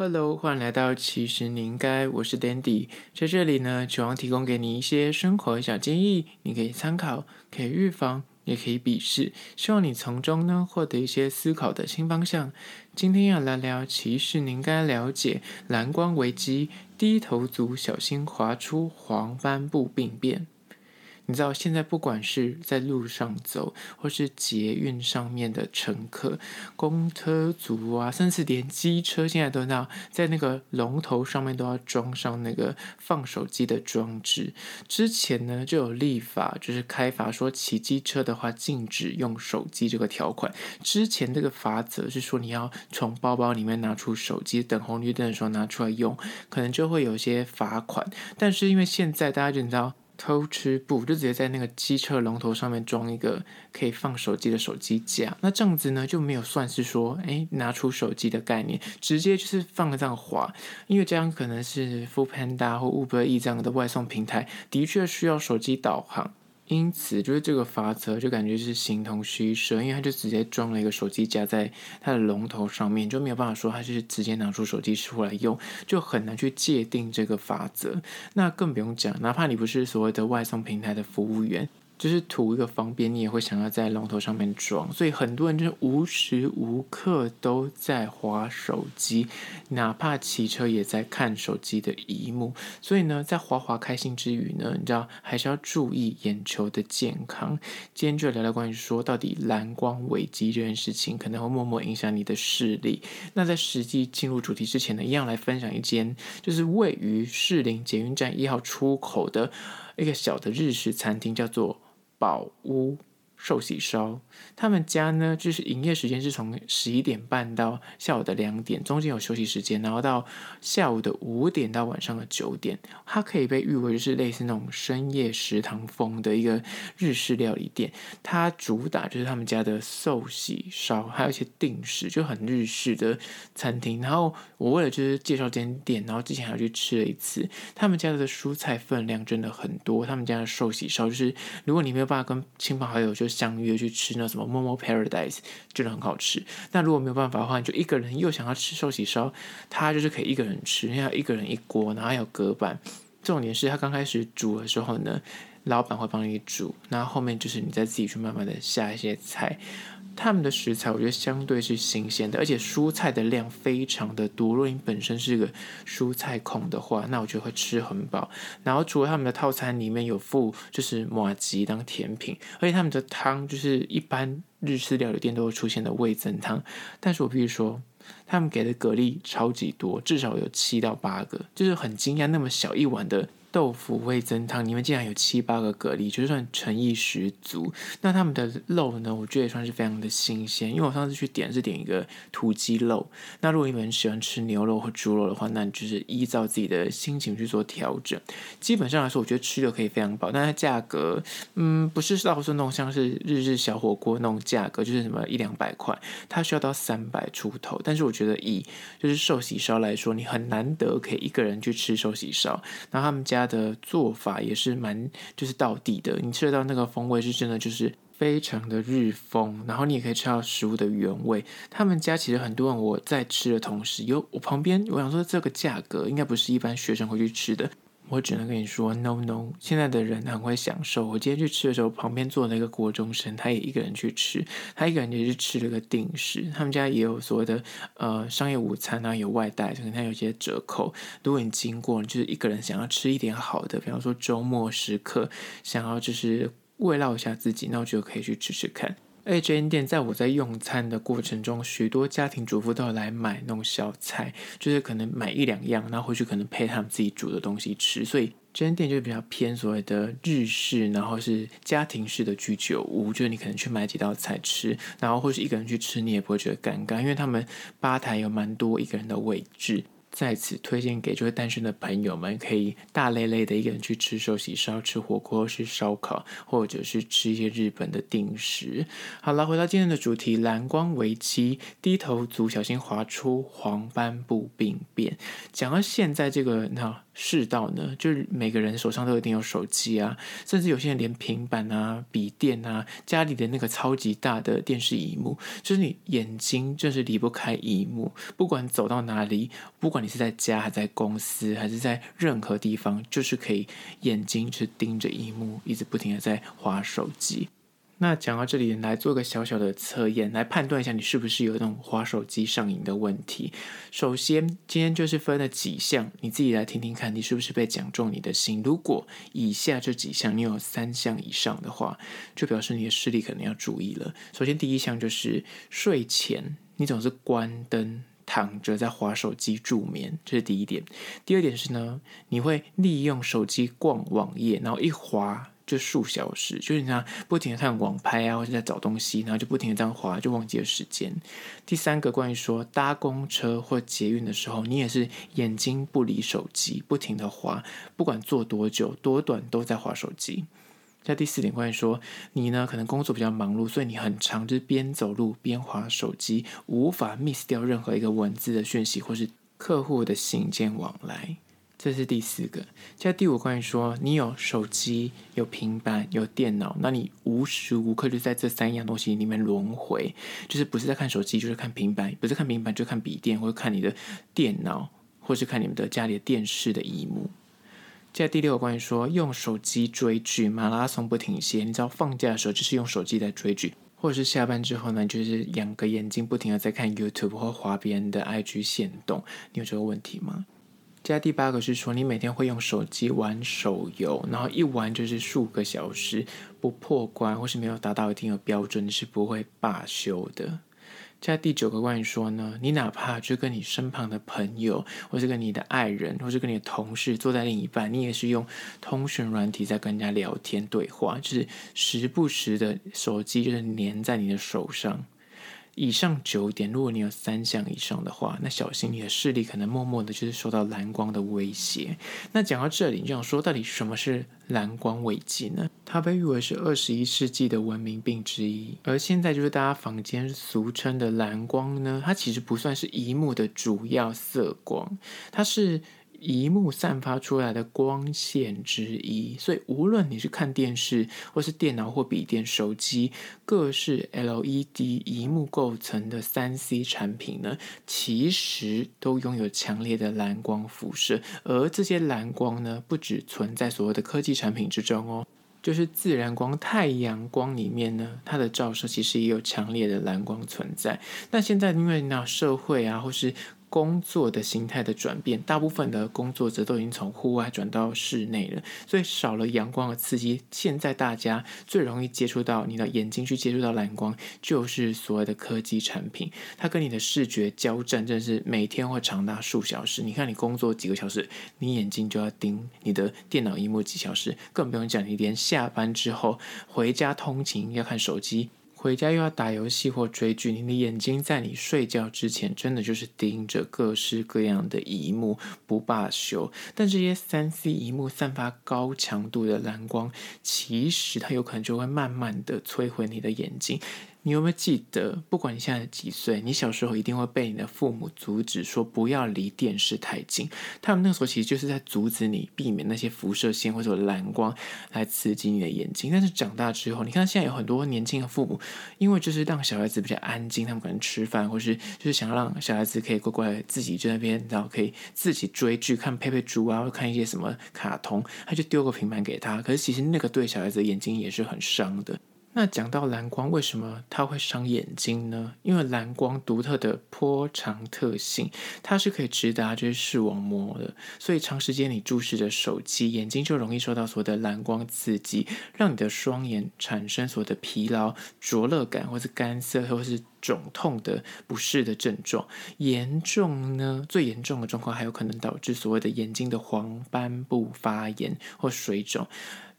Hello，欢迎来到其实你应该，我是 Dandy，在这里呢，希望提供给你一些生活小建议，你可以参考，可以预防，也可以鄙视，希望你从中呢获得一些思考的新方向。今天要来聊，其实你应该了解蓝光危机，低头族小心滑出黄斑部病变。你知道现在不管是在路上走，或是捷运上面的乘客、公车族啊，甚至连机车，现在都要在那个龙头上面都要装上那个放手机的装置。之前呢就有立法，就是开罚说骑机车的话禁止用手机这个条款。之前这个罚则是说你要从包包里面拿出手机，等红绿灯的时候拿出来用，可能就会有些罚款。但是因为现在大家就知道。偷吃布就直接在那个机车龙头上面装一个可以放手机的手机架，那这样子呢就没有算是说，哎，拿出手机的概念，直接就是放个这样滑，因为这样可能是 Foodpanda 或 Uber E 这样的外送平台，的确需要手机导航。因此，就是这个法则就感觉是形同虚设，因为他就直接装了一个手机夹在它的龙头上面，就没有办法说他就是直接拿出手机出来用，就很难去界定这个法则。那更不用讲，哪怕你不是所谓的外送平台的服务员。就是图一个方便，你也会想要在龙头上面装，所以很多人就是无时无刻都在滑手机，哪怕骑车也在看手机的一幕。所以呢，在滑滑开心之余呢，你知道还是要注意眼球的健康。今天就聊聊关于说到底蓝光危机这件事情，可能会默默影响你的视力。那在实际进入主题之前呢，一样来分享一间，就是位于士林捷运站一号出口的一个小的日式餐厅，叫做。宝屋。寿喜烧，他们家呢，就是营业时间是从十一点半到下午的两点，中间有休息时间，然后到下午的五点到晚上的九点，它可以被誉为是类似那种深夜食堂风的一个日式料理店。它主打就是他们家的寿喜烧，还有一些定食，就很日式的餐厅。然后我为了就是介绍这间店，然后之前还去吃了一次。他们家的蔬菜分量真的很多，他们家的寿喜烧就是如果你没有办法跟亲朋好友就相约去吃那什么 Momo Paradise，真的很好吃。那如果没有办法的话，你就一个人又想要吃寿喜烧，他就是可以一个人吃，因为一个人一锅，然后还有隔板。重点是他刚开始煮的时候呢，老板会帮你煮，然后后面就是你再自己去慢慢的下一些菜。他们的食材我觉得相对是新鲜的，而且蔬菜的量非常的多。如果你本身是个蔬菜控的话，那我觉得会吃很饱。然后除了他们的套餐里面有附就是马吉当甜品，而且他们的汤就是一般日式料理店都会出现的味增汤。但是我必须说，他们给的蛤蜊超级多，至少有七到八个，就是很惊讶，那么小一碗的。豆腐味增汤里面竟然有七八个蛤蜊，就算诚意十足。那他们的肉呢，我觉得也算是非常的新鲜。因为我上次去点是点一个土鸡肉。那如果你们喜欢吃牛肉或猪肉的话，那你就是依照自己的心情去做调整。基本上来说，我觉得吃的可以非常饱，但它价格，嗯，不是到时候那种像是日日小火锅那种价格，就是什么一两百块，它需要到三百出头。但是我觉得以就是寿喜烧来说，你很难得可以一个人去吃寿喜烧。然后他们家。他的做法也是蛮就是到底的，你吃得到那个风味是真的就是非常的日风，然后你也可以吃到食物的原味。他们家其实很多人我在吃的同时，有我旁边我想说这个价格应该不是一般学生会去吃的。我只能跟你说，no no，现在的人很会享受。我今天去吃的时候，旁边坐了一个国中生，他也一个人去吃，他一个人也是吃了个定食。他们家也有所谓的呃商业午餐啊，有外带，可能他有些折扣。如果你经过，就是一个人想要吃一点好的，比方说周末时刻想要就是慰劳一下自己，那我就可以去吃吃看。而且这间店在我在用餐的过程中，许多家庭主妇都有来买那种小菜，就是可能买一两样，然后回去可能配他们自己煮的东西吃。所以这间店就比较偏所谓的日式，然后是家庭式的居酒屋，就是你可能去买几道菜吃，然后或是一个人去吃，你也不会觉得尴尬，因为他们吧台有蛮多一个人的位置。在此推荐给就是单身的朋友们，可以大累累的一个人去吃寿喜烧、吃火锅、吃烧烤，或者是吃一些日本的定食。好了，回到今天的主题，蓝光危机，低头族小心滑出黄斑部病变。讲到现在这个，那。世道呢？就是每个人手上都一定有手机啊，甚至有些人连平板啊、笔电啊，家里的那个超级大的电视荧幕，就是你眼睛就是离不开荧幕，不管走到哪里，不管你是在家还在公司，还是在任何地方，就是可以眼睛去盯着荧幕，一直不停的在划手机。那讲到这里，来做个小小的测验，来判断一下你是不是有那种滑手机上瘾的问题。首先，今天就是分了几项，你自己来听听看，你是不是被讲中你的心？如果以下这几项你有三项以上的话，就表示你的视力可能要注意了。首先，第一项就是睡前你总是关灯躺着在划手机助眠，这是第一点。第二点是呢，你会利用手机逛网页，然后一划。就数小时，就是你这样不停的看网拍啊，或者在找东西，然后就不停的这样滑，就忘记了时间。第三个，关于说搭公车或捷运的时候，你也是眼睛不离手机，不停的滑，不管坐多久多短都在滑手机。在第四点，关于说你呢，可能工作比较忙碌，所以你很长就是边走路边滑手机，无法 miss 掉任何一个文字的讯息或是客户的信件往来。这是第四个，在第五关于说，你有手机、有平板、有电脑，那你无时无刻就在这三样东西里面轮回，就是不是在看手机，就是看平板，不是看平板就看笔电，或者看你的电脑，或是看你们的家里的电视的荧幕。在第六个关于说，用手机追剧，马拉松不停歇，你知道放假的时候就是用手机在追剧，或者是下班之后呢，就是两个眼睛不停的在看 YouTube 或滑别人的 IG 限动，你有这个问题吗？加第八个是说，你每天会用手机玩手游，然后一玩就是数个小时，不破关或是没有达到一定的标准，你是不会罢休的。加第九个关于说呢，你哪怕就跟你身旁的朋友，或是跟你的爱人，或是跟你的同事坐在另一半，你也是用通讯软体在跟人家聊天对话，就是时不时的手机就是黏在你的手上。以上九点，如果你有三项以上的话，那小心你的视力可能默默的就是受到蓝光的威胁。那讲到这里，你就想说，到底什么是蓝光危机呢？它被誉为是二十一世纪的文明病之一，而现在就是大家坊间俗称的蓝光呢，它其实不算是一幕的主要色光，它是。萤幕散发出来的光线之一，所以无论你是看电视，或是电脑或笔电、手机，各式 LED 萤幕构成的三 C 产品呢，其实都拥有强烈的蓝光辐射。而这些蓝光呢，不只存在所谓的科技产品之中哦，就是自然光、太阳光里面呢，它的照射其实也有强烈的蓝光存在。但现在因为那社会啊，或是工作的形态的转变，大部分的工作者都已经从户外转到室内了，所以少了阳光的刺激。现在大家最容易接触到你的眼睛去接触到蓝光，就是所谓的科技产品。它跟你的视觉交战，真的是每天会长达数小时。你看，你工作几个小时，你眼睛就要盯你的电脑萤幕几小时，更不用讲你连下班之后回家通勤要看手机。回家又要打游戏或追剧，你的眼睛在你睡觉之前，真的就是盯着各式各样的荧幕不罢休。但这些三 C 荧幕散发高强度的蓝光，其实它有可能就会慢慢的摧毁你的眼睛。你有没有记得，不管你现在几岁，你小时候一定会被你的父母阻止说不要离电视太近。他们那个时候其实就是在阻止你避免那些辐射线或者蓝光来刺激你的眼睛。但是长大之后，你看现在有很多年轻的父母，因为就是让小孩子比较安静，他们可能吃饭或是就是想让小孩子可以乖乖自己在那边，然后可以自己追剧、看佩佩猪啊，或看一些什么卡通，他就丢个平板给他。可是其实那个对小孩子的眼睛也是很伤的。那讲到蓝光，为什么它会伤眼睛呢？因为蓝光独特的波长特性，它是可以直达这些视网膜的，所以长时间你注视着手机，眼睛就容易受到所谓的蓝光刺激，让你的双眼产生所谓的疲劳、灼热感，或是干涩，或是肿痛的不适的症状。严重呢，最严重的状况还有可能导致所谓的眼睛的黄斑部发炎或水肿。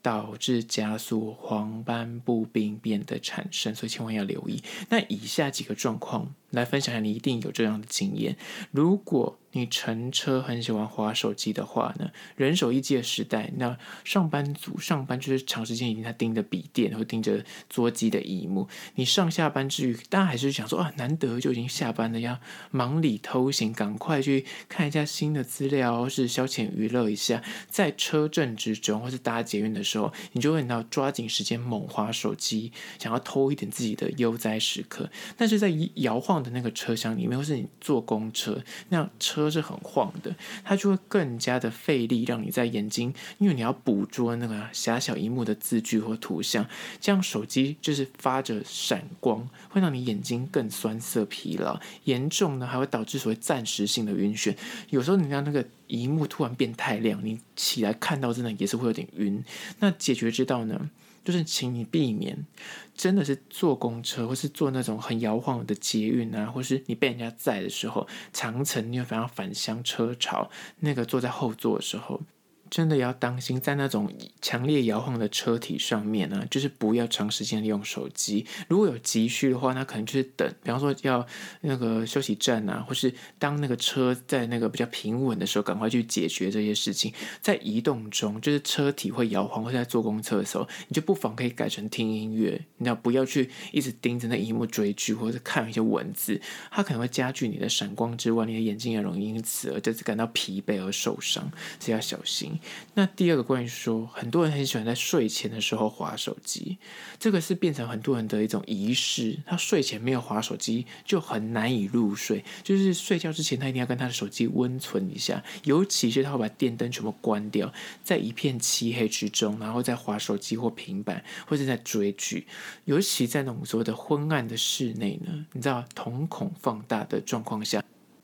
导致加速黄斑部病变的产生，所以千万要留意。那以下几个状况来分享下，你一定有这样的经验。如果你乘车很喜欢滑手机的话呢，人手一机的时代，那上班族上班就是长时间已经在盯着笔电或盯着桌机的萤幕。你上下班之余，大家还是想说啊，难得就已经下班了，要忙里偷闲，赶快去看一下新的资料，或是消遣娱乐一下。在车震之中，或是搭捷运的时候，你就会要抓紧时间猛滑手机，想要偷一点自己的悠哉时刻。但是在摇晃的那个车厢里面，或是你坐公车，那车都是很晃的，它就会更加的费力，让你在眼睛，因为你要捕捉那个狭小萤幕的字句或图像，这样手机就是发着闪光，会让你眼睛更酸涩疲劳，严重呢还会导致所谓暂时性的晕眩。有时候你让那个萤幕突然变太亮，你起来看到真的也是会有点晕。那解决之道呢？就是请你避免，真的是坐公车或是坐那种很摇晃的捷运啊，或是你被人家载的时候，长程你会反而返乡车潮，那个坐在后座的时候。真的要当心，在那种强烈摇晃的车体上面呢，就是不要长时间利用手机。如果有急需的话，那可能就是等，比方说要那个休息站啊，或是当那个车在那个比较平稳的时候，赶快去解决这些事情。在移动中，就是车体会摇晃，或者在坐公车的时候，你就不妨可以改成听音乐，你要不要去一直盯着那萤幕追剧，或者看一些文字，它可能会加剧你的闪光之外，你的眼睛也容易因此而就是感到疲惫而受伤，所以要小心。那第二个关于说，很多人很喜欢在睡前的时候滑手机，这个是变成很多人的一种仪式。他睡前没有滑手机，就很难以入睡。就是睡觉之前，他一定要跟他的手机温存一下，尤其是他会把电灯全部关掉，在一片漆黑之中，然后再滑手机或平板，或者在追剧。尤其在那种所谓的昏暗的室内呢，你知道，瞳孔放大的状况下。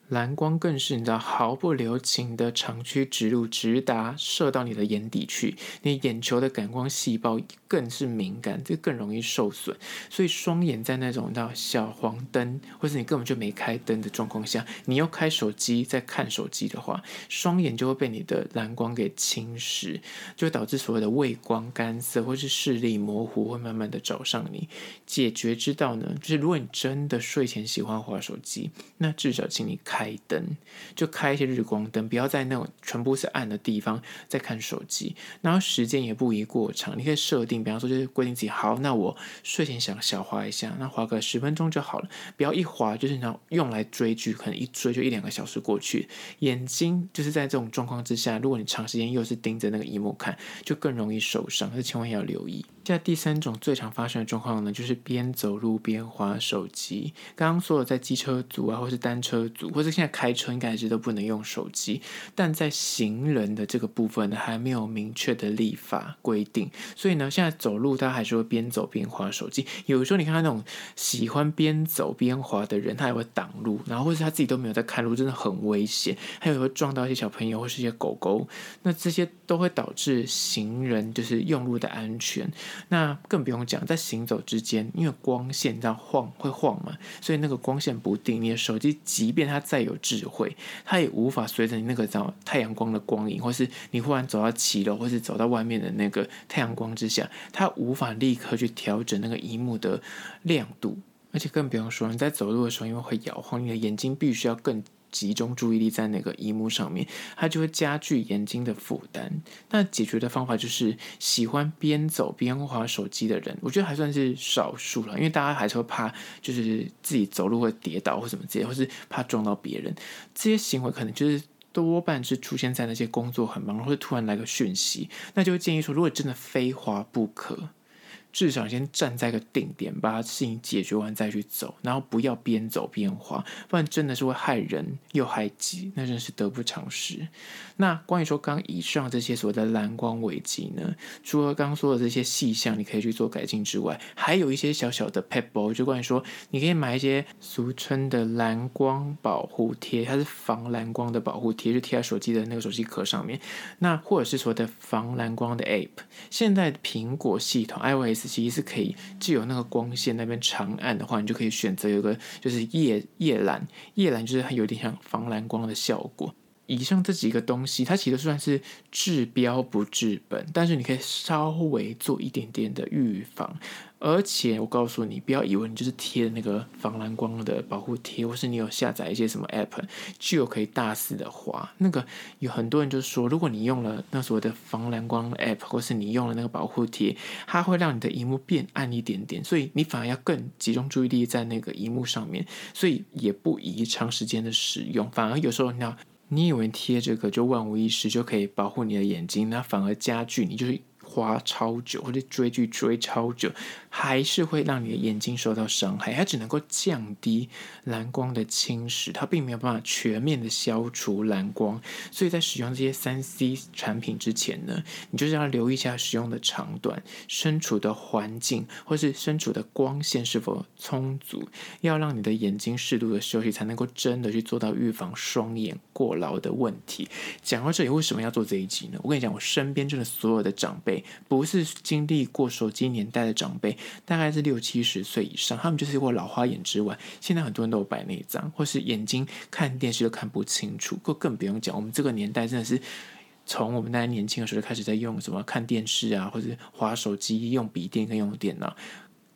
蓝光更是你知道毫不留情的长驱直入，直达射到你的眼底去，你眼球的感光细胞更是敏感，就更容易受损。所以双眼在那种到小黄灯，或是你根本就没开灯的状况下，你又开手机在看手机的话，双眼就会被你的蓝光给侵蚀，就会导致所谓的畏光干涩，或是视力模糊，会慢慢的找上你。解决之道呢，就是如果你真的睡前喜欢滑手机，那至少请你看。开灯就开一些日光灯，不要在那种全部是暗的地方再看手机。然后时间也不宜过长，你可以设定，比方说就是规定自己好，那我睡前想小滑一下，那滑个十分钟就好了。不要一滑就是那种用来追剧，可能一追就一两个小时过去。眼睛就是在这种状况之下，如果你长时间又是盯着那个荧幕看，就更容易受伤，这千万要留意。现在第三种最常发生的状况呢，就是边走路边滑手机。刚刚说了在机车族啊，或是单车族，或者现在开车应该还是都不能用手机。但在行人的这个部分呢，还没有明确的立法规定，所以呢，现在走路他还是会边走边滑手机。有时候你看他那种喜欢边走边滑的人，他也会挡路，然后或者他自己都没有在看路，真的很危险。还有会撞到一些小朋友或是一些狗狗，那这些都会导致行人就是用路的安全。那更不用讲，在行走之间，因为光线这样晃会晃嘛，所以那个光线不定。你的手机即便它再有智慧，它也无法随着你那个找太阳光的光影，或是你忽然走到骑楼，或是走到外面的那个太阳光之下，它无法立刻去调整那个荧幕的亮度。而且更不用说，你在走路的时候，因为会摇晃，你的眼睛必须要更。集中注意力在那个荧幕上面，它就会加剧眼睛的负担。那解决的方法就是，喜欢边走边滑手机的人，我觉得还算是少数了，因为大家还是会怕，就是自己走路会跌倒或什么之类，或是怕撞到别人。这些行为可能就是多半是出现在那些工作很忙，或者突然来个讯息，那就会建议说，如果真的非滑不可。至少先站在个定点，把事情解决完再去走，然后不要边走边滑，不然真的是会害人又害己，那真是得不偿失。那关于说刚以上这些所谓的蓝光危机呢，除了刚刚说的这些细项你可以去做改进之外，还有一些小小的撇步，就关于说你可以买一些俗称的蓝光保护贴，它是防蓝光的保护贴，就贴在手机的那个手机壳上面。那或者是说的防蓝光的 App，现在苹果系统 iOS。其实是可以，既有那个光线那边长按的话，你就可以选择有个就是夜夜蓝，夜蓝就是它有点像防蓝光的效果。以上这几个东西，它其实算是治标不治本，但是你可以稍微做一点点的预防。而且我告诉你，不要以为你就是贴那个防蓝光的保护贴，或是你有下载一些什么 app，就可以大肆的划。那个有很多人就说，如果你用了那所谓的防蓝光 app，或是你用了那个保护贴，它会让你的荧幕变暗一点点，所以你反而要更集中注意力在那个荧幕上面，所以也不宜长时间的使用。反而有时候你要，你以为贴这个就万无一失，就可以保护你的眼睛，那反而加剧你就是。花超久，或者追剧追超久，还是会让你的眼睛受到伤害。它只能够降低蓝光的侵蚀，它并没有办法全面的消除蓝光。所以在使用这些三 C 产品之前呢，你就是要留意一下使用的长短、身处的环境，或是身处的光线是否充足，要让你的眼睛适度的休息，才能够真的去做到预防双眼过劳的问题。讲到这里，为什么要做这一集呢？我跟你讲，我身边真的所有的长辈。不是经历过手机年代的长辈，大概是六七十岁以上，他们就是过老花眼之外，现在很多人都有白内障，或是眼睛看电视都看不清楚，更更不用讲，我们这个年代真的是从我们大家年轻的时候就开始在用什么看电视啊，或者滑手机、用笔电跟用电脑。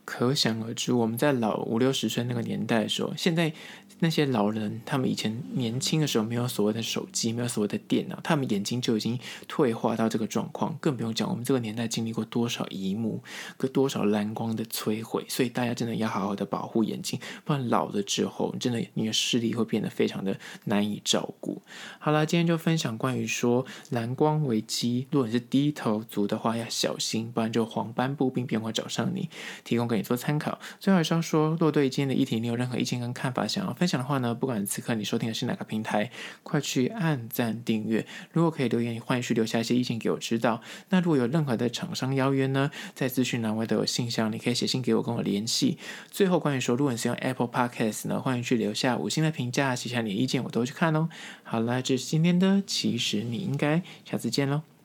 可想而知，我们在老五六十岁那个年代的时候，现在那些老人，他们以前年轻的时候没有所谓的手机，没有所谓的电脑，他们眼睛就已经退化到这个状况，更不用讲我们这个年代经历过多少萤幕跟多少蓝光的摧毁，所以大家真的要好好的保护眼睛，不然老了之后，真的你的视力会变得非常的难以照顾。好了，今天就分享关于说蓝光危机，如果你是低头族的话要小心，不然就黄斑部病变会找上你，提供给你。做参考。最后，还是要说，若对今天的议题你有任何意见跟看法，想要分享的话呢，不管此刻你收听的是哪个平台，快去按赞订阅。如果可以留言，欢迎去留下一些意见给我知道。那如果有任何的厂商邀约呢，在资讯栏位都有信箱，你可以写信给我，跟我联系。最后，关于说，如果你是用 Apple Podcast 呢，欢迎去留下五星的评价，写下你的意见，我都会去看哦。好了，这是今天的，其实你应该下次见喽。